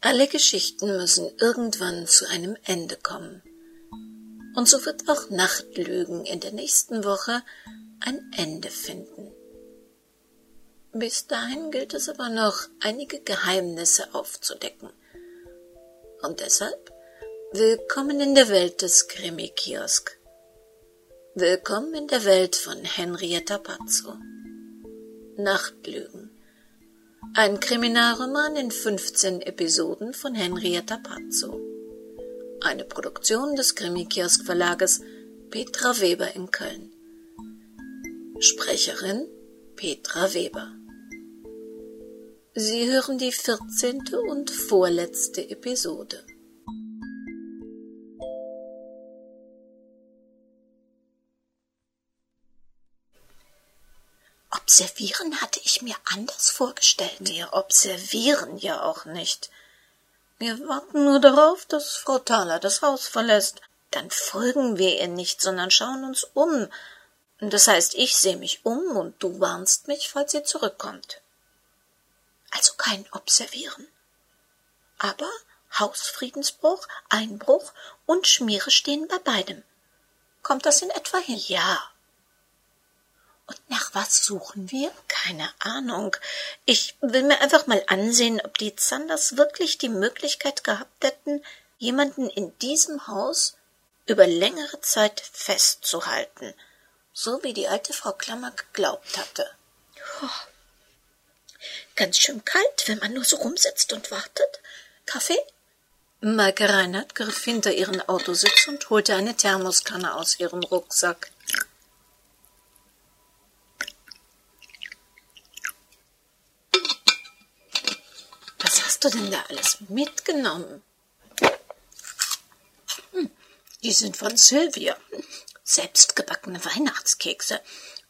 Alle Geschichten müssen irgendwann zu einem Ende kommen. Und so wird auch Nachtlügen in der nächsten Woche ein Ende finden. Bis dahin gilt es aber noch, einige Geheimnisse aufzudecken. Und deshalb willkommen in der Welt des Krimi-Kiosk. Willkommen in der Welt von Henrietta Pazzo. Nachtlügen. Ein Kriminalroman in 15 Episoden von Henrietta Pazzo. Eine Produktion des Krimi-Kiosk Verlages Petra Weber in Köln. Sprecherin Petra Weber. Sie hören die 14. und vorletzte Episode. Observieren hatte ich mir anders vorgestellt. Wir observieren ja auch nicht. Wir warten nur darauf, dass Frau Thaler das Haus verlässt. Dann folgen wir ihr nicht, sondern schauen uns um. Das heißt, ich sehe mich um und du warnst mich, falls sie zurückkommt. Also kein Observieren. Aber Hausfriedensbruch, Einbruch und Schmiere stehen bei beidem. Kommt das in etwa hin? Ja. Und nach was suchen wir? Keine Ahnung. Ich will mir einfach mal ansehen, ob die Zanders wirklich die Möglichkeit gehabt hätten, jemanden in diesem Haus über längere Zeit festzuhalten, so wie die alte Frau Klammer geglaubt hatte. Oh, ganz schön kalt, wenn man nur so rumsitzt und wartet. Kaffee? Maike Reinhardt griff hinter ihren Autositz und holte eine Thermoskanne aus ihrem Rucksack. Hast du denn da alles mitgenommen? Hm, die sind von Sylvia. Selbstgebackene Weihnachtskekse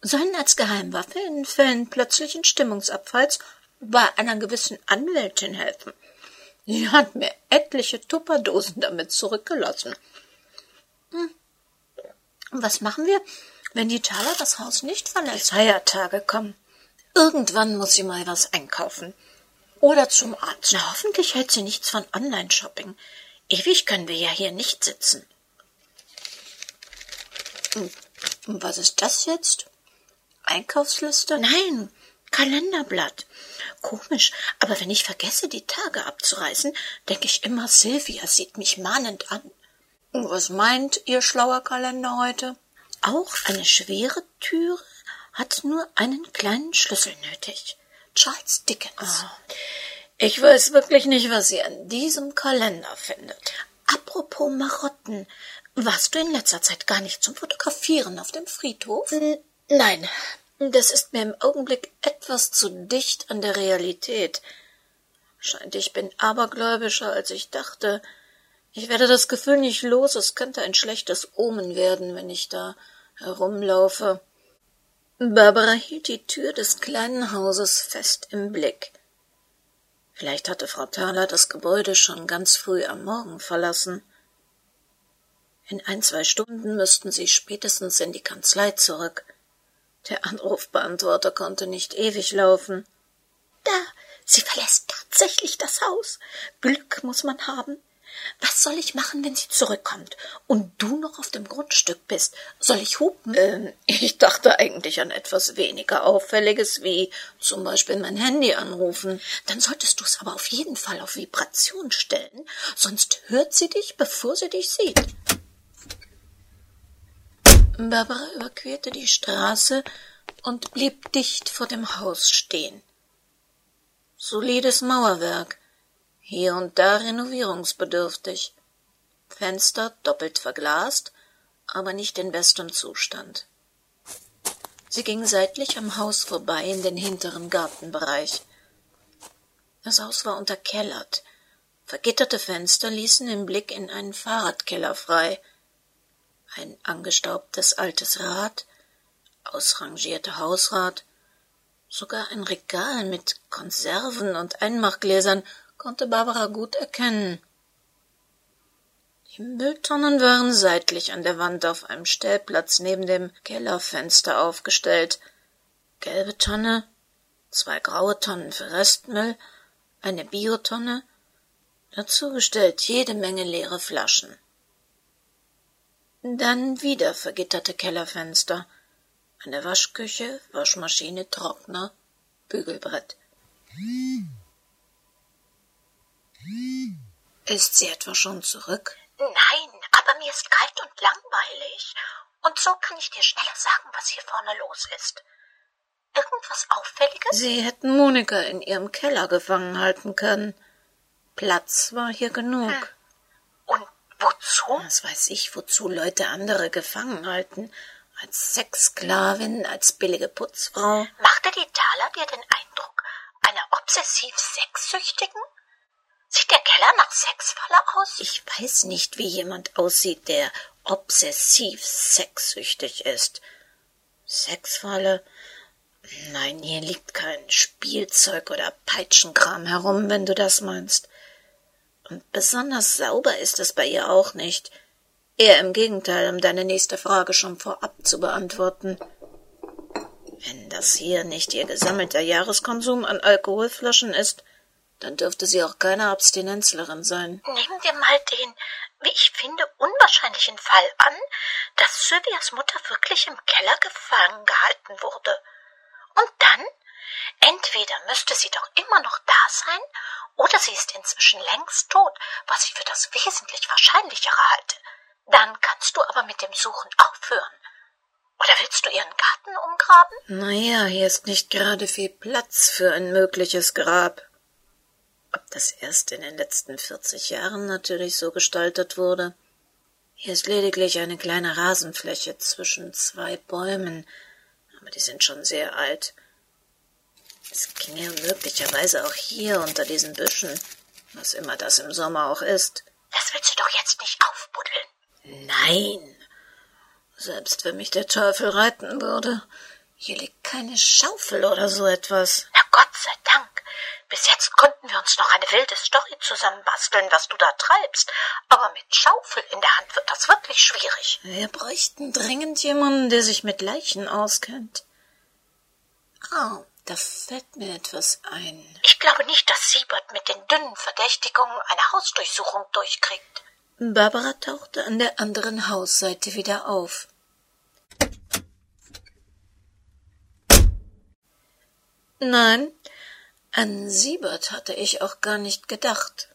sollen als Geheimwaffe in Fällen plötzlichen Stimmungsabfalls bei einer gewissen Anwältin helfen. Sie hat mir etliche Tupperdosen damit zurückgelassen. Hm. Was machen wir, wenn die Thaler das Haus nicht verlässt? Feiertage kommen. Irgendwann muss sie mal was einkaufen. Oder zum Arzt. Na, hoffentlich hält sie nichts von Online-Shopping. Ewig können wir ja hier nicht sitzen. Und hm, was ist das jetzt? Einkaufsliste? Nein, Kalenderblatt. Komisch, aber wenn ich vergesse, die Tage abzureißen, denke ich immer, Sylvia sieht mich mahnend an. Und was meint Ihr schlauer Kalender heute? Auch eine schwere Türe hat nur einen kleinen Schlüssel nötig. Charles Dickens. Oh. Ich weiß wirklich nicht, was sie an diesem Kalender findet. Apropos Marotten, warst du in letzter Zeit gar nicht zum Fotografieren auf dem Friedhof? N nein, das ist mir im Augenblick etwas zu dicht an der Realität. Scheint, ich bin abergläubischer, als ich dachte. Ich werde das Gefühl nicht los, es könnte ein schlechtes Omen werden, wenn ich da herumlaufe. Barbara hielt die Tür des kleinen Hauses fest im Blick. Vielleicht hatte Frau Thaler das Gebäude schon ganz früh am Morgen verlassen. In ein, zwei Stunden müssten sie spätestens in die Kanzlei zurück. Der Anrufbeantworter konnte nicht ewig laufen. Da, sie verlässt tatsächlich das Haus. Glück muss man haben. Was soll ich machen, wenn sie zurückkommt und du noch auf dem Grundstück bist? Soll ich hupen? Ähm, ich dachte eigentlich an etwas weniger Auffälliges, wie zum Beispiel mein Handy anrufen. Dann solltest du es aber auf jeden Fall auf Vibration stellen, sonst hört sie dich, bevor sie dich sieht. Barbara überquerte die Straße und blieb dicht vor dem Haus stehen. Solides Mauerwerk, hier und da renovierungsbedürftig. Fenster doppelt verglast, aber nicht in bestem Zustand. Sie ging seitlich am Haus vorbei in den hinteren Gartenbereich. Das Haus war unterkellert. Vergitterte Fenster ließen den Blick in einen Fahrradkeller frei. Ein angestaubtes altes Rad, ausrangierte Hausrat, sogar ein Regal mit Konserven und Einmachgläsern konnte Barbara gut erkennen. Die Mülltonnen waren seitlich an der Wand auf einem Stellplatz neben dem Kellerfenster aufgestellt. Gelbe Tonne, zwei graue Tonnen für Restmüll, eine Biotonne Dazu gestellt jede Menge leere Flaschen. Dann wieder vergitterte Kellerfenster, eine Waschküche, Waschmaschine, Trockner, Bügelbrett. Ist sie etwa schon zurück? Nein, aber mir ist kalt und langweilig. Und so kann ich dir schneller sagen, was hier vorne los ist. Irgendwas Auffälliges? Sie hätten Monika in ihrem Keller gefangen halten können. Platz war hier genug. Hm. Und wozu? Was weiß ich, wozu Leute andere gefangen halten. Als Sexsklavin, als billige Putzfrau. Machte die Thaler dir den Eindruck einer obsessiv Sexsüchtigen? Sieht der Keller nach Sexfalle aus? Ich weiß nicht, wie jemand aussieht, der obsessiv sexsüchtig ist. Sexfalle? Nein, hier liegt kein Spielzeug oder Peitschenkram herum, wenn du das meinst. Und besonders sauber ist es bei ihr auch nicht. Eher im Gegenteil, um deine nächste Frage schon vorab zu beantworten. Wenn das hier nicht ihr gesammelter Jahreskonsum an Alkoholflaschen ist, dann dürfte sie auch keine Abstinenzlerin sein. Nehmen wir mal den, wie ich finde, unwahrscheinlichen Fall an, dass Sylvias Mutter wirklich im Keller gefangen gehalten wurde. Und dann? Entweder müsste sie doch immer noch da sein, oder sie ist inzwischen längst tot, was ich für das wesentlich wahrscheinlichere halte. Dann kannst du aber mit dem Suchen aufhören. Oder willst du ihren Garten umgraben? Naja, hier ist nicht gerade viel Platz für ein mögliches Grab. Das erst in den letzten vierzig Jahren natürlich so gestaltet wurde. Hier ist lediglich eine kleine Rasenfläche zwischen zwei Bäumen, aber die sind schon sehr alt. Es ginge möglicherweise auch hier unter diesen Büschen, was immer das im Sommer auch ist. Das willst du doch jetzt nicht aufbuddeln. Nein. Selbst wenn mich der Teufel reiten würde. Hier liegt keine Schaufel oder so etwas. Na Gott sei Dank. Bis jetzt konnten wir uns noch eine wilde Story zusammenbasteln, was du da treibst. Aber mit Schaufel in der Hand wird das wirklich schwierig. Wir bräuchten dringend jemanden, der sich mit Leichen auskennt. Oh, da fällt mir etwas ein. Ich glaube nicht, dass Siebert mit den dünnen Verdächtigungen eine Hausdurchsuchung durchkriegt. Barbara tauchte an der anderen Hausseite wieder auf. Nein, an Siebert hatte ich auch gar nicht gedacht.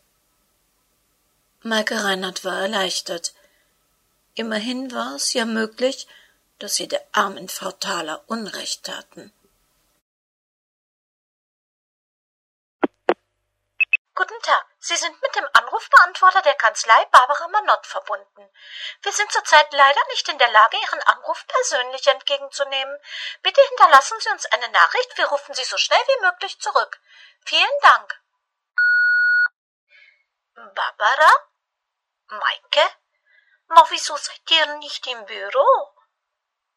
Maike Reinhardt war erleichtert. Immerhin war es ja möglich, dass sie der armen Frau Thaler Unrecht taten. Guten Tag, Sie sind mit dem Anrufbeantworter der Kanzlei Barbara Manott verbunden. Wir sind zurzeit leider nicht in der Lage, Ihren Anruf persönlich entgegenzunehmen. Bitte hinterlassen Sie uns eine Nachricht, wir rufen Sie so schnell wie möglich zurück. Vielen Dank. Barbara? Maike? Na, wieso seid ihr nicht im Büro?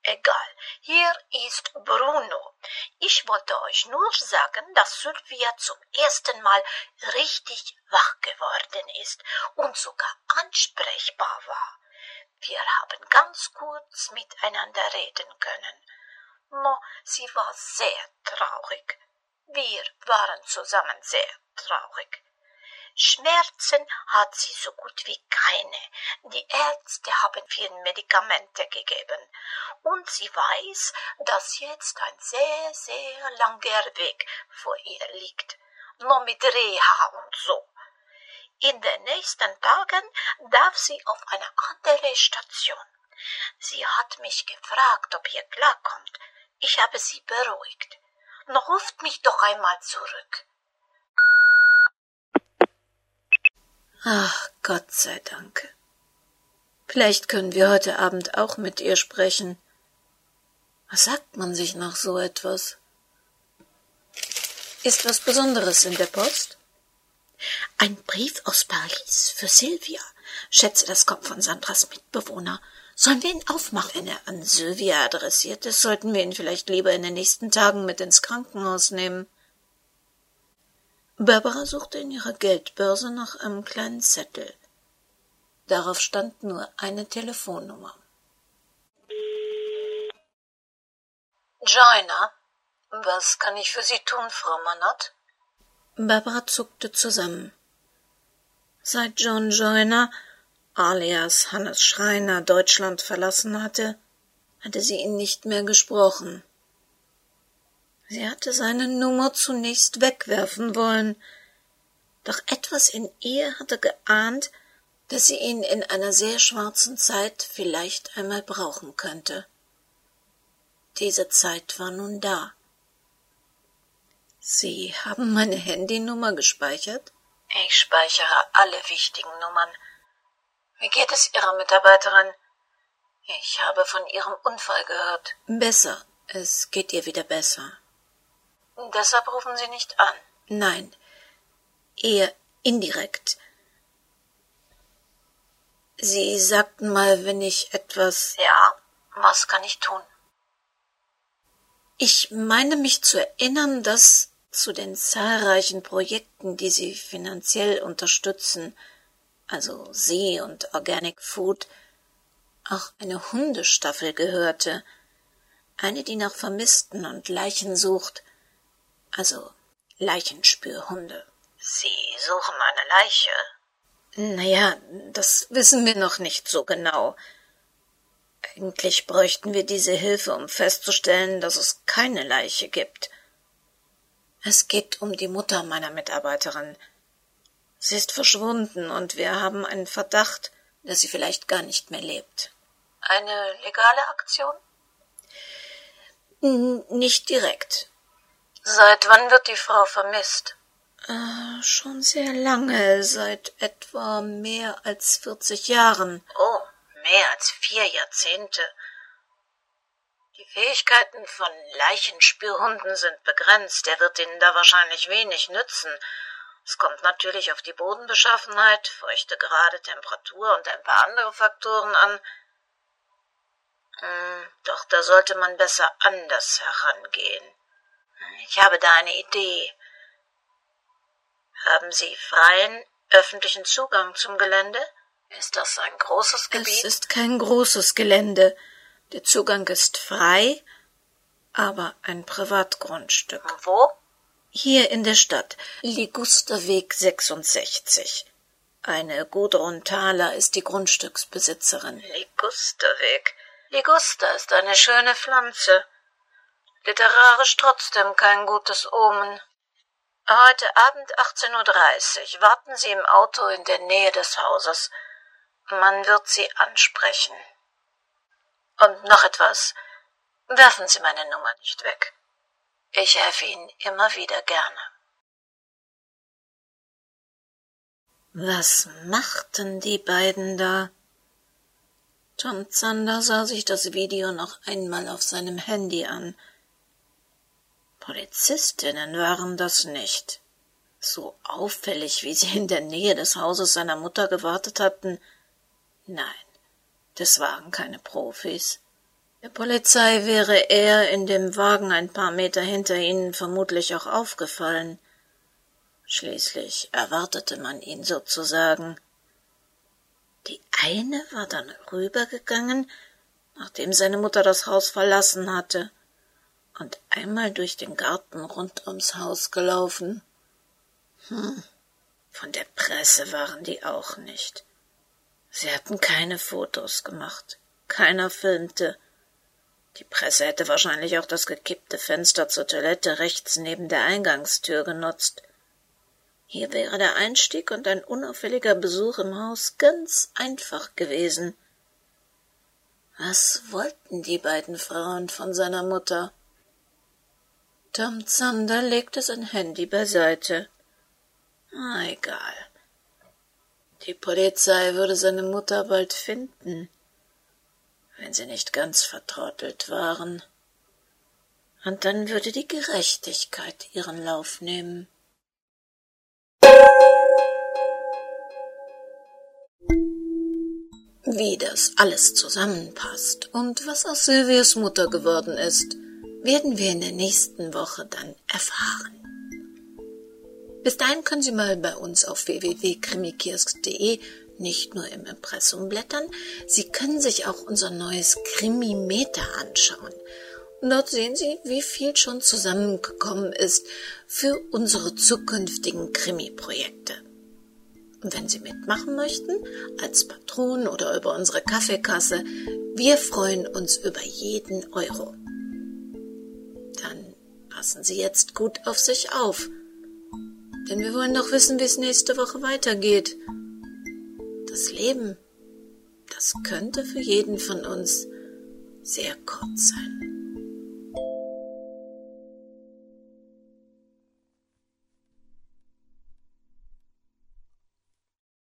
Egal, hier ist Bruno. Ich wollte euch nur sagen, dass Sylvia zum ersten Mal richtig wach geworden ist und sogar ansprechbar war. Wir haben ganz kurz miteinander reden können. No, sie war sehr traurig. Wir waren zusammen sehr traurig. Schmerzen hat sie so gut wie keine. Die Ärzte haben viel Medikamente gegeben. Und sie weiß, dass jetzt ein sehr, sehr langer Weg vor ihr liegt. Nur mit Reha und so. In den nächsten Tagen darf sie auf eine andere Station. Sie hat mich gefragt, ob ihr klarkommt. Ich habe sie beruhigt. Noch ruft mich doch einmal zurück. Ach, Gott sei Dank. Vielleicht können wir heute Abend auch mit ihr sprechen. Was sagt man sich nach so etwas? Ist was Besonderes in der Post? Ein Brief aus Paris für Silvia. Schätze, das kommt von Sandras Mitbewohner. Sollen wir ihn aufmachen? Wenn er an Sylvia adressiert ist, sollten wir ihn vielleicht lieber in den nächsten Tagen mit ins Krankenhaus nehmen. Barbara suchte in ihrer Geldbörse nach einem kleinen Zettel. Darauf stand nur eine Telefonnummer. Joiner, was kann ich für Sie tun, Frau Manott? Barbara zuckte zusammen. Seit John Joyner, alias Hannes Schreiner, Deutschland verlassen hatte, hatte sie ihn nicht mehr gesprochen. Sie hatte seine Nummer zunächst wegwerfen wollen, doch etwas in ihr hatte geahnt, dass sie ihn in einer sehr schwarzen Zeit vielleicht einmal brauchen könnte. Diese Zeit war nun da. Sie haben meine Handynummer gespeichert? Ich speichere alle wichtigen Nummern. Wie geht es Ihrer Mitarbeiterin? Ich habe von Ihrem Unfall gehört. Besser. Es geht ihr wieder besser. Deshalb rufen Sie nicht an. Nein, eher indirekt. Sie sagten mal, wenn ich etwas. Ja, was kann ich tun? Ich meine mich zu erinnern, dass zu den zahlreichen Projekten, die Sie finanziell unterstützen, also Sie und Organic Food, auch eine Hundestaffel gehörte, eine, die nach Vermissten und Leichen sucht, also Leichenspürhunde. Sie suchen eine Leiche? Naja, das wissen wir noch nicht so genau. Eigentlich bräuchten wir diese Hilfe, um festzustellen, dass es keine Leiche gibt. Es geht um die Mutter meiner Mitarbeiterin. Sie ist verschwunden und wir haben einen Verdacht, dass sie vielleicht gar nicht mehr lebt. Eine legale Aktion? N nicht direkt. Seit wann wird die Frau vermisst? Äh, schon sehr lange, seit etwa mehr als vierzig Jahren. Oh, mehr als vier Jahrzehnte. Die Fähigkeiten von Leichenspürhunden sind begrenzt. Er wird ihnen da wahrscheinlich wenig nützen. Es kommt natürlich auf die Bodenbeschaffenheit, feuchte gerade Temperatur und ein paar andere Faktoren an. Hm, doch da sollte man besser anders herangehen. Ich habe da eine Idee. Haben Sie freien, öffentlichen Zugang zum Gelände? Ist das ein großes Gebiet? Es ist kein großes Gelände. Der Zugang ist frei, aber ein Privatgrundstück. Wo? Hier in der Stadt, Ligusterweg 66. Eine Gudrun Thaler ist die Grundstücksbesitzerin. Ligusterweg. Liguster ist eine schöne Pflanze. Literarisch trotzdem kein gutes Omen. Heute Abend 18.30 Uhr warten Sie im Auto in der Nähe des Hauses. Man wird Sie ansprechen. Und noch etwas. Werfen Sie meine Nummer nicht weg. Ich helfe Ihnen immer wieder gerne. Was machten die beiden da? Tom Zander sah sich das Video noch einmal auf seinem Handy an. Polizistinnen waren das nicht. So auffällig, wie sie in der Nähe des Hauses seiner Mutter gewartet hatten. Nein, das waren keine Profis. Der Polizei wäre er in dem Wagen ein paar Meter hinter ihnen vermutlich auch aufgefallen. Schließlich erwartete man ihn sozusagen. Die eine war dann rübergegangen, nachdem seine Mutter das Haus verlassen hatte und einmal durch den Garten rund ums Haus gelaufen. Hm, von der Presse waren die auch nicht. Sie hatten keine Fotos gemacht, keiner filmte. Die Presse hätte wahrscheinlich auch das gekippte Fenster zur Toilette rechts neben der Eingangstür genutzt. Hier wäre der Einstieg und ein unauffälliger Besuch im Haus ganz einfach gewesen. Was wollten die beiden Frauen von seiner Mutter? Tom Zander legte sein Handy beiseite. Ah, egal. Die Polizei würde seine Mutter bald finden, wenn sie nicht ganz vertrottelt waren. Und dann würde die Gerechtigkeit ihren Lauf nehmen. Wie das alles zusammenpasst und was aus Silvias Mutter geworden ist, werden wir in der nächsten Woche dann erfahren. Bis dahin können Sie mal bei uns auf www.krimikiosk.de nicht nur im Impressum blättern, Sie können sich auch unser neues Krimimeter anschauen. Und dort sehen Sie, wie viel schon zusammengekommen ist für unsere zukünftigen Krimi-Projekte. Und wenn Sie mitmachen möchten, als Patron oder über unsere Kaffeekasse, wir freuen uns über jeden Euro. Passen Sie jetzt gut auf sich auf, denn wir wollen doch wissen, wie es nächste Woche weitergeht. Das Leben, das könnte für jeden von uns sehr kurz sein.